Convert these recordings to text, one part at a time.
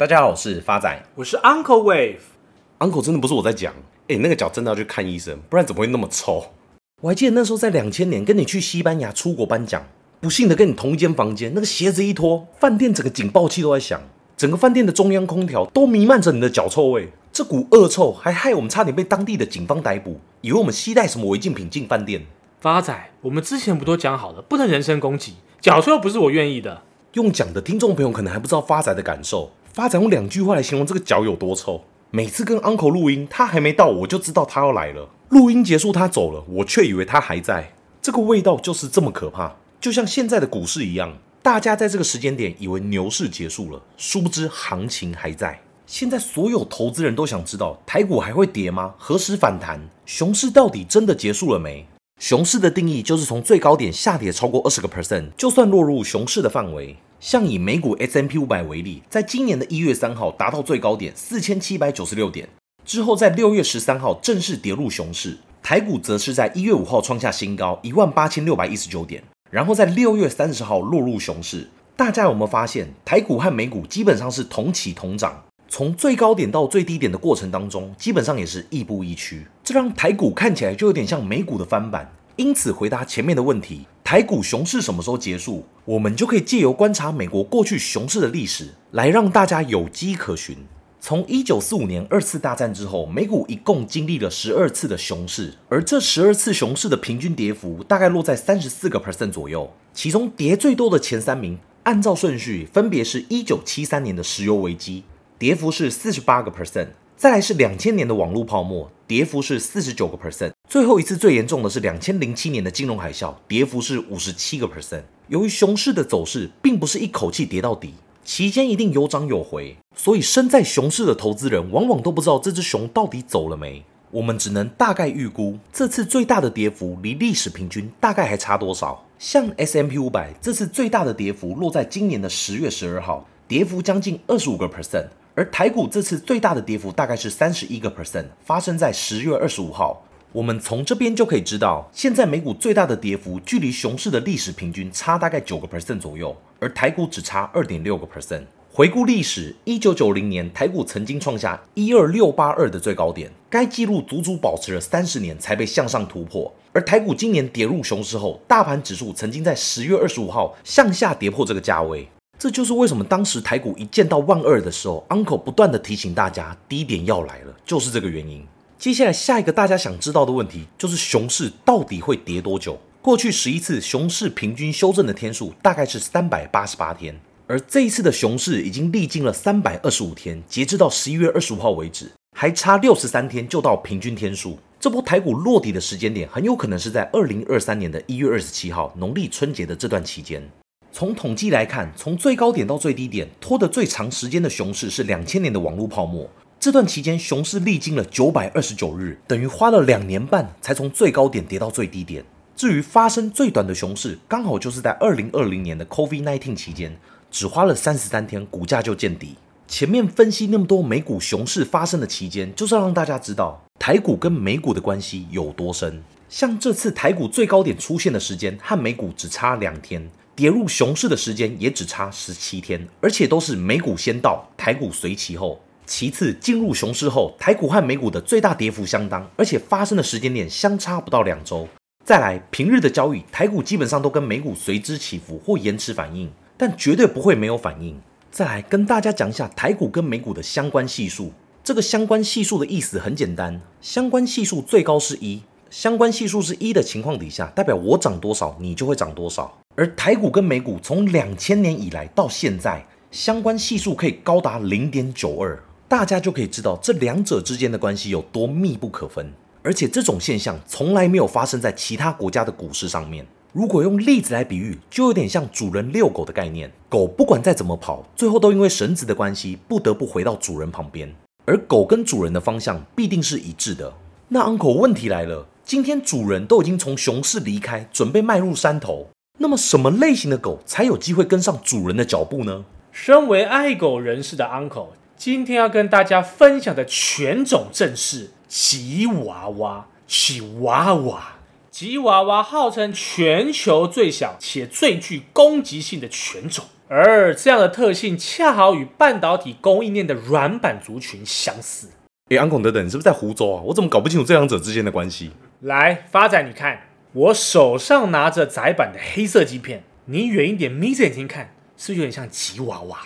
大家好，我是发仔，我是 Uncle Wave。Uncle 真的不是我在讲，哎，那个脚真的要去看医生，不然怎么会那么臭？我还记得那时候在两千年跟你去西班牙出国颁奖，不幸的跟你同一间房间，那个鞋子一脱，饭店整个警报器都在响，整个饭店的中央空调都弥漫着你的脚臭味，这股恶臭还害我们差点被当地的警方逮捕，以为我们携带什么违禁品进饭店。发仔，我们之前不都讲好了，不能人身攻击，脚臭又不是我愿意的。用讲的听众朋友可能还不知道发仔的感受。发展用两句话来形容这个脚有多臭。每次跟 Uncle 录音，他还没到，我就知道他要来了。录音结束，他走了，我却以为他还在。这个味道就是这么可怕，就像现在的股市一样，大家在这个时间点以为牛市结束了，殊不知行情还在。现在所有投资人都想知道，台股还会跌吗？何时反弹？熊市到底真的结束了没？熊市的定义就是从最高点下跌超过二十个 percent，就算落入熊市的范围。像以美股 S&P 五百为例，在今年的一月三号达到最高点四千七百九十六点，之后在六月十三号正式跌入熊市。台股则是在一月五号创下新高一万八千六百一十九点，然后在六月三十号落入熊市。大家有没有发现，台股和美股基本上是同起同涨，从最高点到最低点的过程当中，基本上也是亦步亦趋，这让台股看起来就有点像美股的翻版。因此，回答前面的问题，台股熊市什么时候结束？我们就可以借由观察美国过去熊市的历史，来让大家有迹可循。从一九四五年二次大战之后，美股一共经历了十二次的熊市，而这十二次熊市的平均跌幅大概落在三十四个 percent 左右。其中跌最多的前三名，按照顺序分别是一九七三年的石油危机，跌幅是四十八个 percent。再来是两千年的网络泡沫，跌幅是四十九个 percent。最后一次最严重的是两千零七年的金融海啸，跌幅是五十七个 percent。由于熊市的走势并不是一口气跌到底，期间一定有涨有回，所以身在熊市的投资人往往都不知道这只熊到底走了没。我们只能大概预估，这次最大的跌幅离历史平均大概还差多少。像 S M P 五百这次最大的跌幅落在今年的十月十二号，跌幅将近二十五个 percent。而台股这次最大的跌幅大概是三十一个 percent，发生在十月二十五号。我们从这边就可以知道，现在美股最大的跌幅距离熊市的历史平均差大概九个 percent 左右，而台股只差二点六个 percent。回顾历史，一九九零年台股曾经创下一二六八二的最高点，该纪录足足保持了三十年才被向上突破。而台股今年跌入熊市后，大盘指数曾经在十月二十五号向下跌破这个价位。这就是为什么当时台股一见到万二的时候，Uncle 不断地提醒大家，低点要来了，就是这个原因。接下来下一个大家想知道的问题，就是熊市到底会跌多久？过去十一次熊市平均修正的天数大概是三百八十八天，而这一次的熊市已经历经了三百二十五天，截至到十一月二十五号为止，还差六十三天就到平均天数。这波台股落底的时间点，很有可能是在二零二三年的一月二十七号，农历春节的这段期间。从统计来看，从最高点到最低点拖得最长时间的熊市是两千年的网络泡沫。这段期间，熊市历经了九百二十九日，等于花了两年半才从最高点跌到最低点。至于发生最短的熊市，刚好就是在二零二零年的 COVID-19 期间，只花了三十三天，股价就见底。前面分析那么多美股熊市发生的期间，就是要让大家知道台股跟美股的关系有多深。像这次台股最高点出现的时间和美股只差两天。跌入熊市的时间也只差十七天，而且都是美股先到，台股随其后。其次，进入熊市后，台股和美股的最大跌幅相当，而且发生的时间点相差不到两周。再来，平日的交易，台股基本上都跟美股随之起伏或延迟反应，但绝对不会没有反应。再来，跟大家讲一下台股跟美股的相关系数。这个相关系数的意思很简单，相关系数最高是一。相关系数是一的情况底下，代表我涨多少，你就会涨多少。而台股跟美股从两千年以来到现在，相关系数可以高达零点九二，大家就可以知道这两者之间的关系有多密不可分。而且这种现象从来没有发生在其他国家的股市上面。如果用例子来比喻，就有点像主人遛狗的概念，狗不管再怎么跑，最后都因为绳子的关系，不得不回到主人旁边。而狗跟主人的方向必定是一致的。那 Uncle 问题来了。今天主人都已经从熊市离开，准备迈入山头。那么什么类型的狗才有机会跟上主人的脚步呢？身为爱狗人士的 Uncle，今天要跟大家分享的犬种正是吉娃娃。吉娃娃，吉娃娃号称全球最小且最具攻击性的犬种。而这样的特性恰好与半导体供应链的软板族群相似。哎，Uncle 等等，你是不是在胡诌啊？我怎么搞不清楚这两者之间的关系？来，发仔，你看，我手上拿着窄板的黑色晶片，你远一点眯着眼睛看，是不是有点像吉娃娃？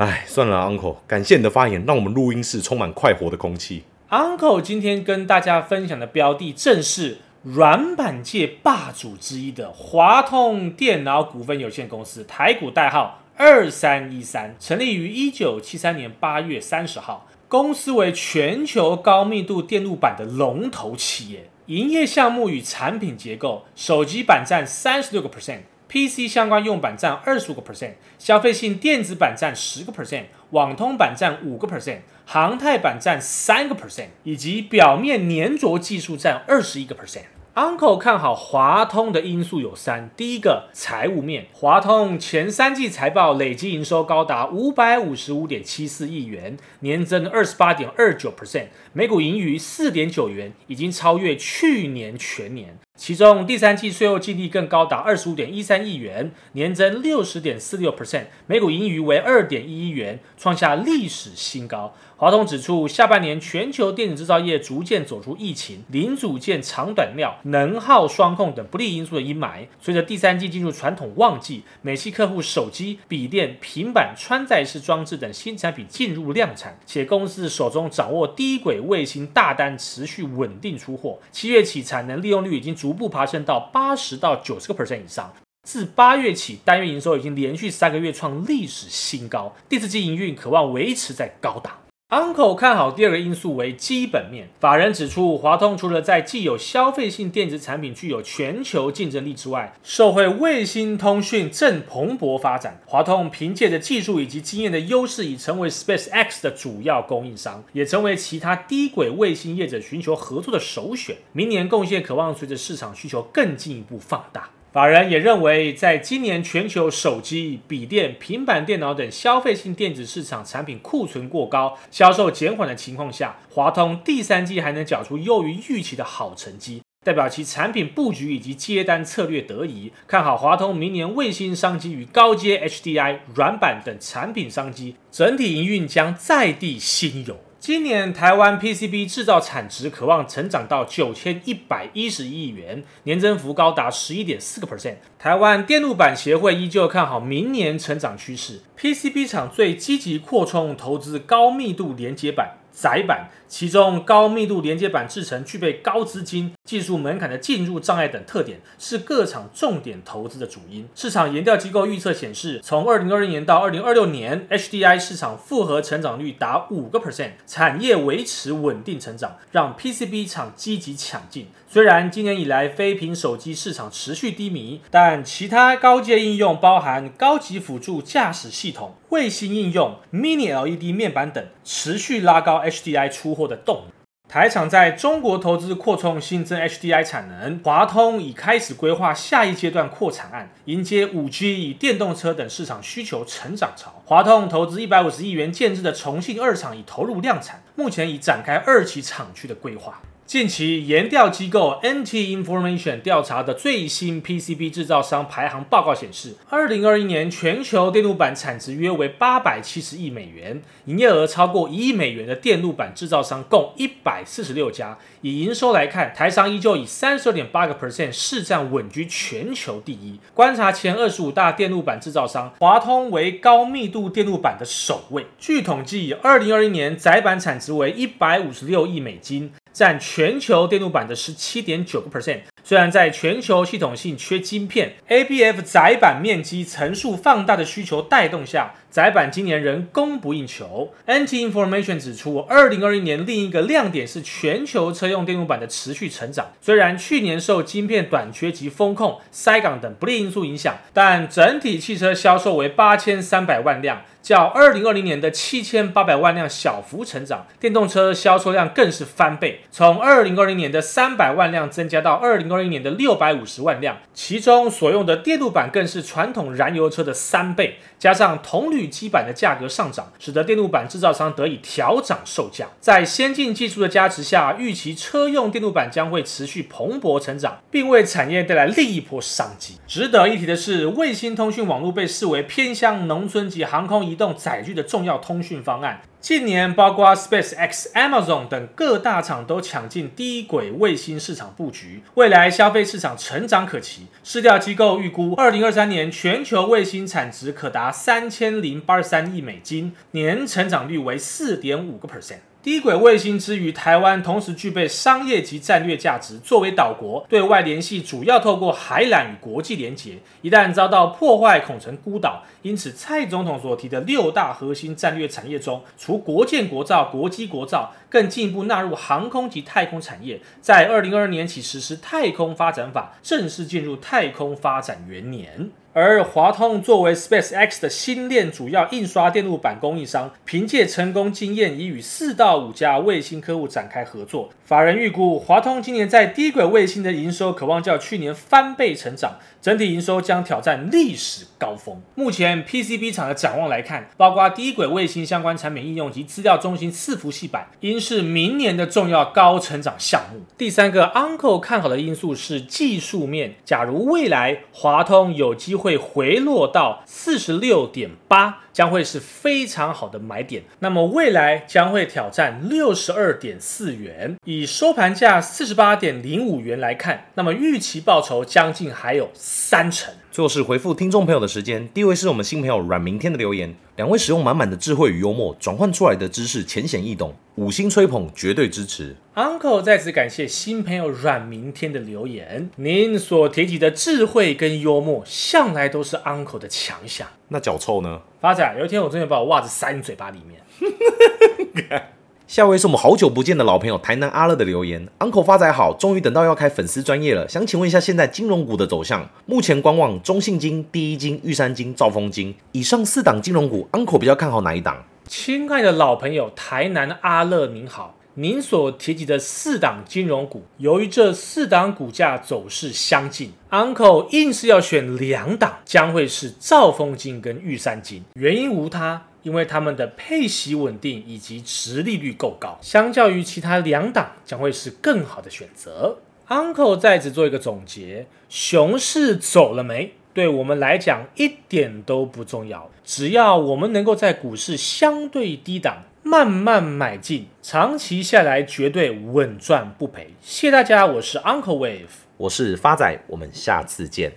哎，算了，Uncle，感谢你的发言，让我们录音室充满快活的空气。Uncle 今天跟大家分享的标的正是软板界霸主之一的华通电脑股份有限公司，台股代号二三一三，成立于一九七三年八月三十号，公司为全球高密度电路板的龙头企业，营业项目与产品结构，手机板占三十六个 percent PC 相关用板占二十五个 percent，消费性电子板占十个 percent，网通板占五个 percent。航太板占三个 percent，以及表面粘着技术占二十一个 percent。Uncle 看好华通的因素有三：第一个，财务面，华通前三季财报累计营收高达五百五十五点七四亿元，年增二十八点二九 percent，每股盈余四点九元，已经超越去年全年。其中第三季税后净利更高达二十五点一三亿元，年增六十点四六 percent，每股盈余为二点一亿元，创下历史新高。华通指出，下半年全球电子制造业逐渐走出疫情、零组件长短料、能耗双控等不利因素的阴霾。随着第三季进入传统旺季，美系客户手机、笔电、平板、穿戴式装置等新产品进入量产，且公司手中掌握低轨卫星大单持续稳定出货。七月起产能利用率已经逐步爬升到八十到九十个 percent 以上。自八月起，单月营收已经连续三个月创历史新高。第四季营运可望维持在高档。Uncle 看好第二个因素为基本面。法人指出，华通除了在既有消费性电子产品具有全球竞争力之外，受惠卫星通讯正蓬勃发展，华通凭借着技术以及经验的优势，已成为 SpaceX 的主要供应商，也成为其他低轨卫星业者寻求合作的首选。明年贡献可望随着市场需求更进一步放大。法人也认为，在今年全球手机、笔电、平板电脑等消费性电子市场产品库存过高、销售减缓的情况下，华通第三季还能缴出优于预期的好成绩，代表其产品布局以及接单策略得宜。看好华通明年卫星商机与高阶 HDI 软板等产品商机，整体营运将在地新猷。今年台湾 PCB 制造产值渴望成长到九千一百一十亿元，年增幅高达十一点四个 percent。台湾电路板协会依旧看好明年成长趋势，PCB 厂最积极扩充投资高密度连接板。窄板，其中高密度连接板制程具备高资金、技术门槛的进入障碍等特点，是各厂重点投资的主因。市场研调机构预测显示，从二零二零年到二零二六年，HDI 市场复合成长率达五个 percent，产业维持稳定成长，让 PCB 厂积极抢进。虽然今年以来非屏手机市场持续低迷，但其他高阶应用，包含高级辅助驾驶系统、卫星应用、Mini LED 面板等，持续拉高 HDI 出货的动。台厂在中国投资扩充新增 HDI 产能，华通已开始规划下一阶段扩产案，迎接 5G 与电动车等市场需求成长潮。华通投资一百五十亿元建制的重庆二厂已投入量产，目前已展开二期厂区的规划。近期研调机构 NT Information 调查的最新 PCB 制造商排行报告显示，二零二一年全球电路板产值约为八百七十亿美元，营业额超过一亿美元的电路板制造商共一百四十六家。以营收来看，台商依旧以三十二点八个 percent 市占稳居全球第一。观察前二十五大电路板制造商，华通为高密度电路板的首位。据统计，二零二一年载板产值为一百五十六亿美金。占全球电路板的十七点九个 percent。虽然在全球系统性缺晶片，ABF 载板面积层数放大的需求带动下，窄板今年仍供不应求。NT Information 指出，二零二一年另一个亮点是全球车用电路板的持续成长。虽然去年受晶片短缺及风控、塞港等不利因素影响，但整体汽车销售为八千三百万辆，较二零二零年的七千八百万辆小幅成长，电动车销售量更是翻倍，从二零二零年的三百万辆增加到二零二一年的六百五十万辆，其中所用的电路板更是传统燃油车的三倍，加上铜铝基板的价格上涨，使得电路板制造商得以调涨售价。在先进技术的加持下，预期车用电路板将会持续蓬勃成长，并为产业带来另一波商机。值得一提的是，卫星通讯网络被视为偏向、农村及航空移动载具的重要通讯方案。近年，包括 SpaceX、Amazon 等各大厂都抢进低轨卫星市场布局，未来消费市场成长可期。市调机构预估，二零二三年全球卫星产值可达三千零八十三亿美金，年成长率为四点五个 percent。低轨卫星之于台湾，同时具备商业及战略价值。作为岛国，对外联系主要透过海缆与国际连结，一旦遭到破坏，恐成孤岛。因此，蔡总统所提的六大核心战略产业中，除国建国造、国机国造，更进一步纳入航空及太空产业。在二零二二年起实施太空发展法，正式进入太空发展元年。而华通作为 SpaceX 的新链主要印刷电路板供应商，凭借成功经验，已与四到五家卫星客户展开合作。法人预估，华通今年在低轨卫星的营收可望较去年翻倍成长，整体营收将挑战历史高峰。目前 PCB 厂的展望来看，包括低轨卫星相关产品应用及资料中心伺服器板，应是明年的重要高成长项目。第三个 Uncle 看好的因素是技术面，假如未来华通有机会会回落到四十六点八。将会是非常好的买点，那么未来将会挑战六十二点四元，以收盘价四十八点零五元来看，那么预期报酬将近还有三成。最后是回复听众朋友的时间，第一位是我们新朋友阮明天的留言，两位使用满满的智慧与幽默转换出来的知识浅显易懂，五星吹捧绝对支持。Uncle 在此感谢新朋友阮明天的留言，您所提及的智慧跟幽默向来都是 Uncle 的强项。那脚臭呢？发仔，有一天我真的把我袜子塞你嘴巴里面。下位是我们好久不见的老朋友台南阿乐的留言，Uncle 发财好，终于等到要开粉丝专业了，想请问一下现在金融股的走向，目前观望中信金、第一金、玉山金、兆丰金以上四档金融股，Uncle 比较看好哪一档？亲爱的老朋友台南阿乐您好，您所提及的四档金融股，由于这四档股价走势相近，Uncle 硬是要选两档，将会是兆丰金跟玉山金，原因无他。因为他们的配息稳定以及殖利率够高，相较于其他两档，将会是更好的选择。Uncle 在此做一个总结：熊市走了没？对我们来讲一点都不重要，只要我们能够在股市相对低档慢慢买进，长期下来绝对稳赚不赔。谢谢大家，我是 Uncle Wave，我是发仔，我们下次见。